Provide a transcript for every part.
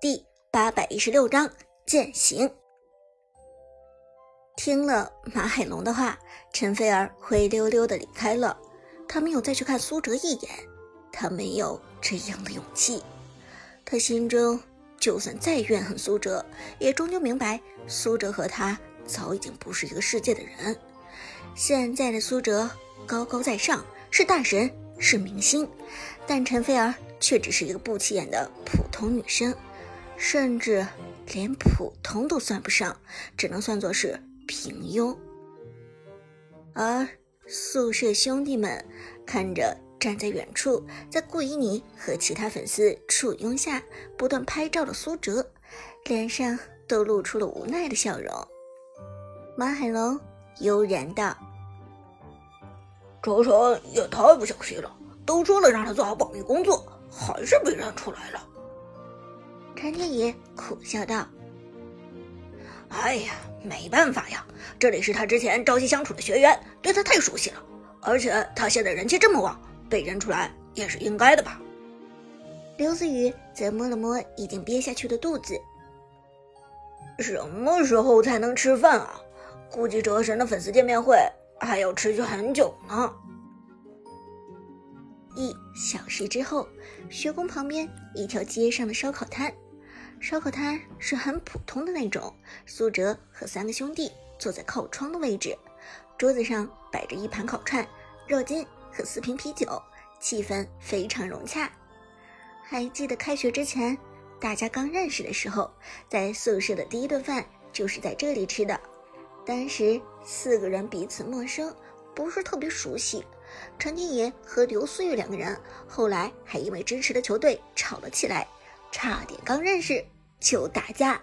第八百一十六章践行。听了马海龙的话，陈菲儿灰溜溜的离开了。他没有再去看苏哲一眼，他没有这样的勇气。他心中就算再怨恨苏哲，也终究明白苏哲和他早已经不是一个世界的人。现在的苏哲高高在上，是大神，是明星，但陈菲儿却只是一个不起眼的普通女生。甚至连普通都算不上，只能算作是平庸。而宿舍兄弟们看着站在远处，在顾依妮和其他粉丝簇拥下不断拍照的苏哲，脸上都露出了无奈的笑容。马海龙悠然道：“哲神也太不小心了，都说了让他做好保密工作，还是被认出来了。”陈天野苦笑道：“哎呀，没办法呀，这里是他之前朝夕相处的学员，对他太熟悉了。而且他现在人气这么旺，被认出来也是应该的吧？”刘思雨则摸了摸已经憋下去的肚子：“什么时候才能吃饭啊？估计哲神的粉丝见面会还要持续很久呢。”一小时之后，学宫旁边一条街上的烧烤摊。烧烤摊是很普通的那种，苏哲和三个兄弟坐在靠窗的位置，桌子上摆着一盘烤串、肉筋和四瓶啤酒，气氛非常融洽。还记得开学之前，大家刚认识的时候，在宿舍的第一顿饭就是在这里吃的。当时四个人彼此陌生，不是特别熟悉。陈天野和刘思雨两个人后来还因为支持的球队吵了起来。差点刚认识就打架，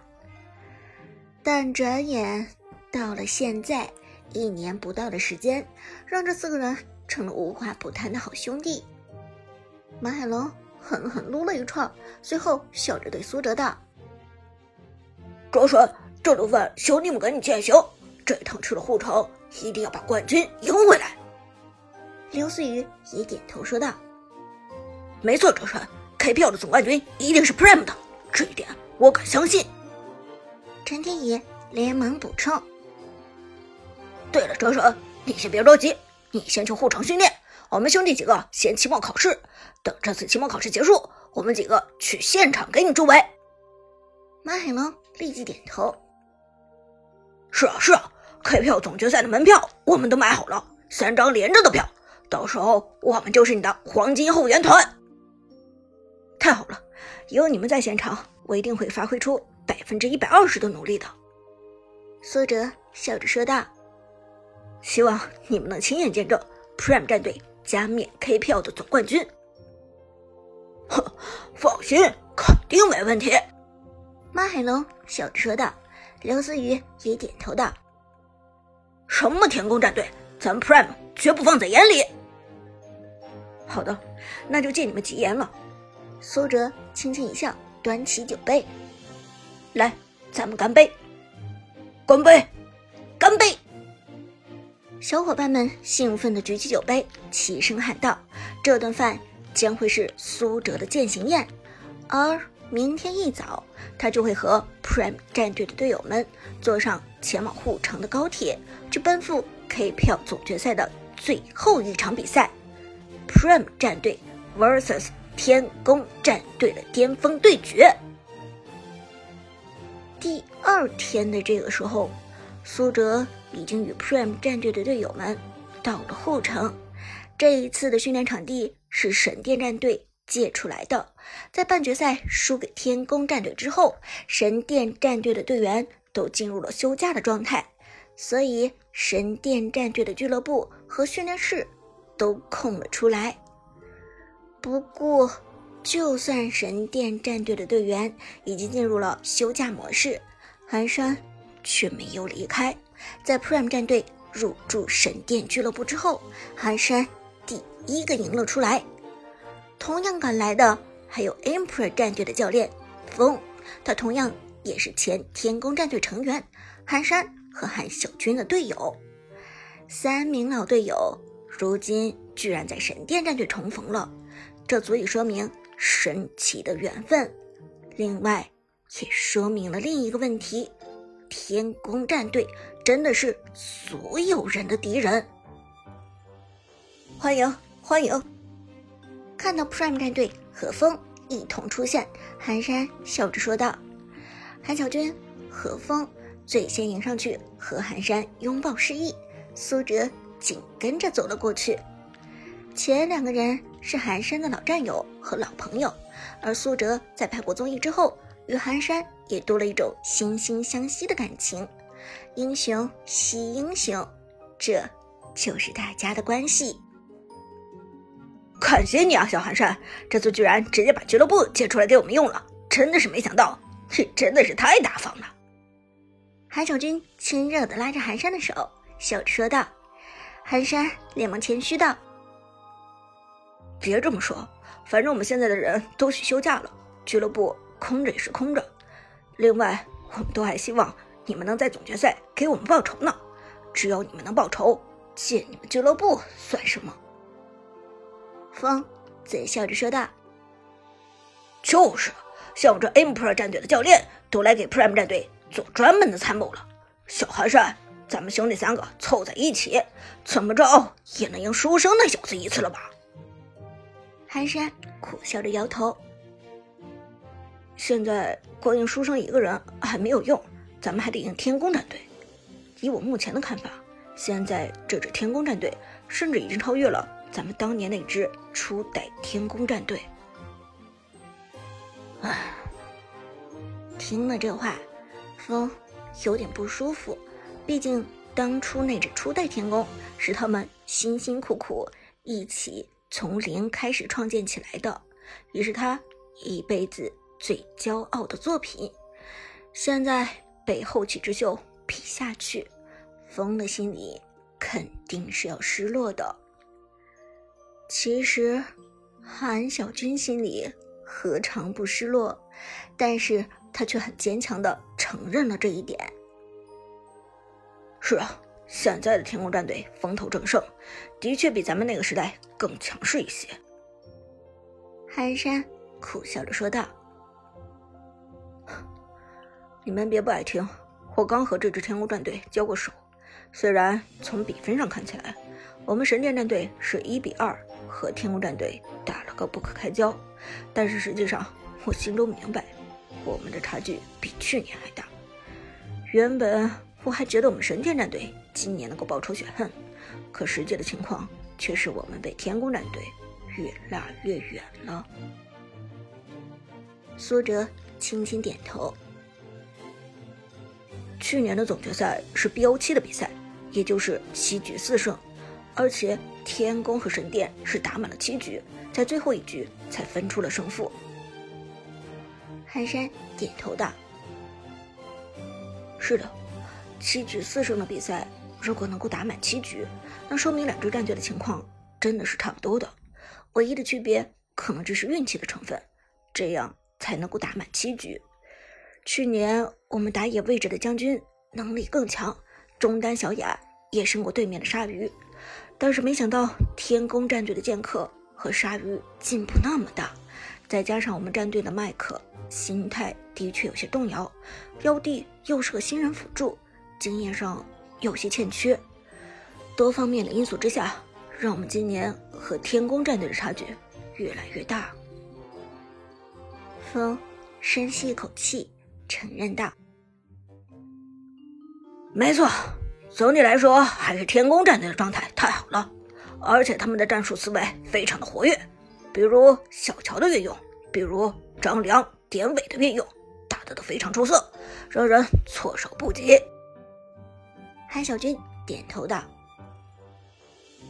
但转眼到了现在，一年不到的时间，让这四个人成了无话不谈的好兄弟。马海龙狠狠撸了一串，随后笑着对苏哲道：“哲神，这顿饭兄弟们给你践行，这趟去了护城，一定要把冠军赢回来。”刘思雨也点头说道：“没错，哲神。” KPL 的总冠军一定是 Prime 的，这一点我敢相信。陈天野连忙补充：“对了，哲神，你先别着急，你先去护场训练，我们兄弟几个先期末考试。等这次期末考试结束，我们几个去现场给你助威。”马海龙立即点头：“是啊，是啊，KPL 总决赛的门票我们都买好了，三张连着的票，到时候我们就是你的黄金后援团。”太好了，有你们在现场，我一定会发挥出百分之一百二十的努力的。”苏哲笑着说道，“希望你们能亲眼见证 Prime 战队加冕 K 票的总冠军。”“哼，放心，肯定没问题。”马海龙笑着说道。刘思雨也点头道：“什么天宫战队，咱们 Prime 绝不放在眼里。”“好的，那就借你们吉言了。”苏哲轻轻一笑，端起酒杯，来，咱们干杯！干杯！干杯！小伙伴们兴奋地举起酒杯，齐声喊道：“这顿饭将会是苏哲的践行宴，而明天一早，他就会和 Prime 战队的队友们坐上前往护城的高铁，去奔赴 K 票总决赛的最后一场比赛，Prime 战队 vs。”天宫战队的巅峰对决。第二天的这个时候，苏哲已经与 Prime 战队的队友们到了后城。这一次的训练场地是神殿战队借出来的。在半决赛输给天宫战队之后，神殿战队的队员都进入了休假的状态，所以神殿战队的俱乐部和训练室都空了出来。不过，就算神殿战队的队员已经进入了休假模式，寒山却没有离开。在 Prime 战队入驻神殿俱乐部之后，寒山第一个迎了出来。同样赶来的还有 Emperor 战队的教练风，他同样也是前天宫战队成员，寒山和韩小军的队友。三名老队友如今居然在神殿战队重逢了。这足以说明神奇的缘分。另外，也说明了另一个问题：天宫战队真的是所有人的敌人。欢迎欢迎！看到 Prime 战队和风一同出现，寒山笑着说道：“韩小军、和风最先迎上去和寒山拥抱示意，苏哲紧跟着走了过去。前两个人是寒山的老战友和老朋友，而苏哲在拍过综艺之后，与寒山也多了一种惺惺相惜的感情。英雄惜英雄，这就是大家的关系。”感谢你啊，小寒山！这次居然直接把俱乐部借出来给我们用了，真的是没想到，你真的是太大方了。韩小军亲热的拉着寒山的手，笑着说道。寒山连忙谦虚道：“别这么说，反正我们现在的人都去休假了，俱乐部空着也是空着。另外，我们都还希望你们能在总决赛给我们报仇呢。只要你们能报仇，借你们俱乐部算什么？”风嘴笑着说道：“就是，像我这 M Pro 战队的教练都来给 Prime 战队做专门的参谋了。小寒山，咱们兄弟三个凑在一起，怎么着也能赢书生那小子一次了吧？”寒山苦笑着摇头：“现在光赢书生一个人还没有用，咱们还得赢天宫战队。以我目前的看法，现在这支天宫战队甚至已经超越了。”咱们当年那支初代天宫战队，唉，听了这话，风有点不舒服。毕竟当初那支初代天宫是他们辛辛苦苦一起从零开始创建起来的，也是他一辈子最骄傲的作品。现在被后起之秀比下去，风的心里肯定是要失落的。其实，韩小军心里何尝不失落，但是他却很坚强的承认了这一点。是啊，现在的天空战队风头正盛，的确比咱们那个时代更强势一些。寒山苦笑着说道：“你们别不爱听，我刚和这支天空战队交过手，虽然从比分上看起来，我们神殿战队是一比二。”和天空战队打了个不可开交，但是实际上我心中明白，我们的差距比去年还大。原本我还觉得我们神殿战队今年能够报仇雪恨，可实际的情况却是我们被天宫战队越拉越远了。苏哲轻轻点头。去年的总决赛是 BO 七的比赛，也就是七局四胜。而且天宫和神殿是打满了七局，在最后一局才分出了胜负。寒山点头道：“是的，七局四胜的比赛，如果能够打满七局，那说明两支战队的情况真的是差不多的。唯一的区别可能只是运气的成分，这样才能够打满七局。去年我们打野位置的将军能力更强，中单小雅也胜过对面的鲨鱼。”但是没想到天宫战队的剑客和鲨鱼进步那么大，再加上我们战队的麦克心态的确有些动摇，妖帝又是个新人辅助，经验上有些欠缺，多方面的因素之下，让我们今年和天宫战队的差距越来越大。风深吸一口气，承认道：“没错。”总体来说，还是天宫战队的状态太好了，而且他们的战术思维非常的活跃，比如小乔的运用，比如张良、典韦的运用，打的都非常出色，让人措手不及。韩小军点头道：“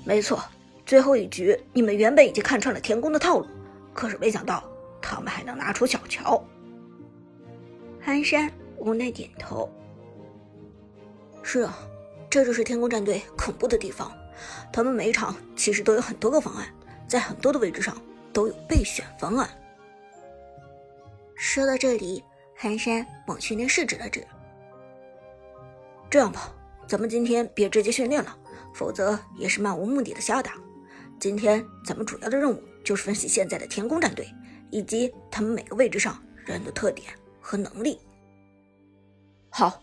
没错，最后一局你们原本已经看穿了天宫的套路，可是没想到他们还能拿出小乔。”寒山无奈点头：“是啊。”这就是天宫战队恐怖的地方，他们每一场其实都有很多个方案，在很多的位置上都有备选方案。说到这里，寒山往训练室指了指：“这样吧，咱们今天别直接训练了，否则也是漫无目的的瞎打。今天咱们主要的任务就是分析现在的天宫战队，以及他们每个位置上人的特点和能力。好，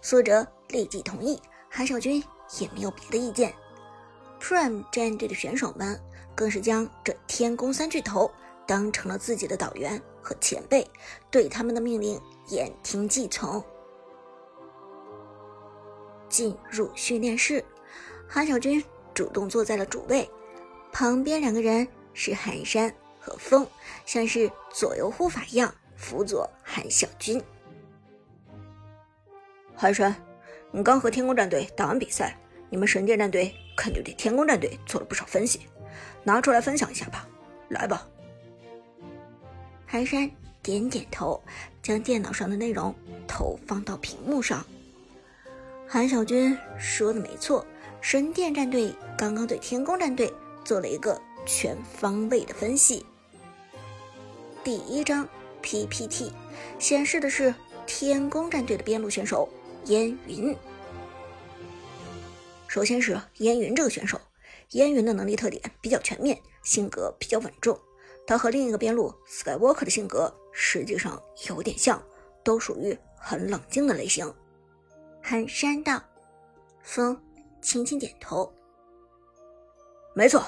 苏哲立即同意，韩少军也没有别的意见。Prime 战队的选手们更是将这天宫三巨头当成了自己的导员和前辈，对他们的命令言听计从。进入训练室，韩小军主动坐在了主位，旁边两个人是寒山和风，像是左右护法一样辅佐韩小军。寒山，你刚和天宫战队打完比赛，你们神殿战队肯定对天宫战队做了不少分析，拿出来分享一下吧。来吧。寒山点点头，将电脑上的内容投放到屏幕上。韩小军说的没错，神殿战队刚刚对天宫战队做了一个全方位的分析。第一张 PPT 显示的是天宫战队的边路选手烟云。首先是烟云这个选手，烟云的能力特点比较全面，性格比较稳重。他和另一个边路 Skywalker 的性格实际上有点像，都属于很冷静的类型。寒山道，风轻轻点头。没错，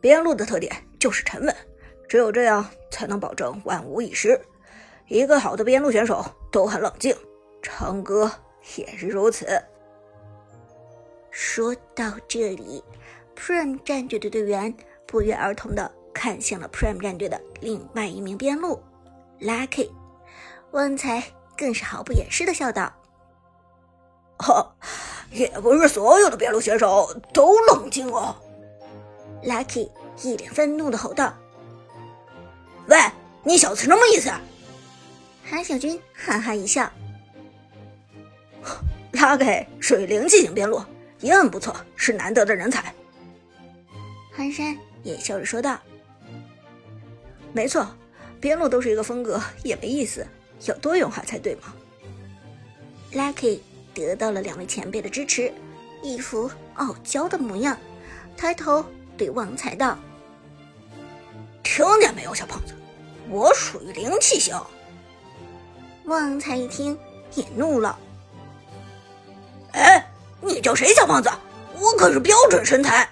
边路的特点就是沉稳，只有这样才能保证万无一失。一个好的边路选手都很冷静，唱歌也是如此。说到这里，Prime 战队的队员不约而同的看向了 Prime 战队的另外一名边路 Lucky，旺财更是毫不掩饰的笑道。哈，也不是所有的边路选手都冷静哦。Lucky 一脸愤怒的吼道：“喂，你小子什么意思？”韩小军哈哈一笑：“Lucky 属于灵气型边路，也很不错，是难得的人才。”寒山也笑着说道：“没错，边路都是一个风格，也没意思，要多元化才对嘛。”Lucky。得到了两位前辈的支持，一副傲娇的模样，抬头对旺财道：“听见没有，小胖子，我属于灵气型。”旺财一听也怒了：“哎，你叫谁小胖子？我可是标准身材！”